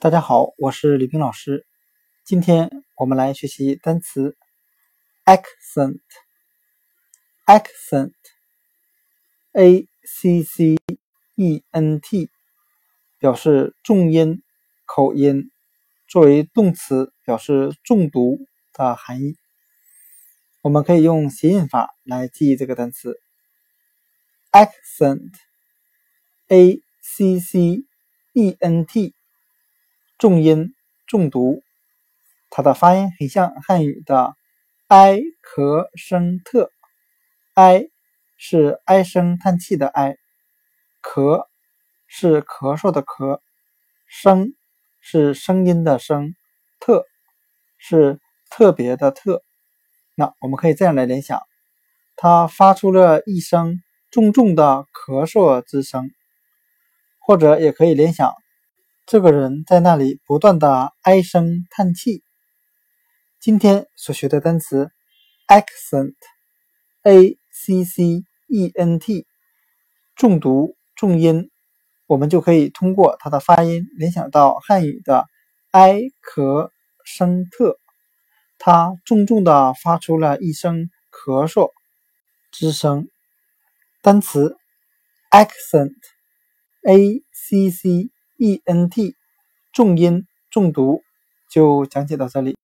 大家好，我是李冰老师。今天我们来学习单词 accent，accent，a c c e n t，表示重音、口音，作为动词表示重读的含义。我们可以用谐音法来记忆这个单词 accent，a c c e n t。重音重读，它的发音很像汉语的哀咳声特。哀是唉声叹气的唉，咳是咳嗽的咳，声是声音的声，特是特别的特。那我们可以这样来联想：他发出了一声重重的咳嗽之声，或者也可以联想。这个人在那里不断的唉声叹气。今天所学的单词 accent，a c c e n t，重读重音，我们就可以通过它的发音联想到汉语的哀咳声特，它重重的发出了一声咳嗽之声。单词 accent，a c c。E n t 重音重读就讲解到这里。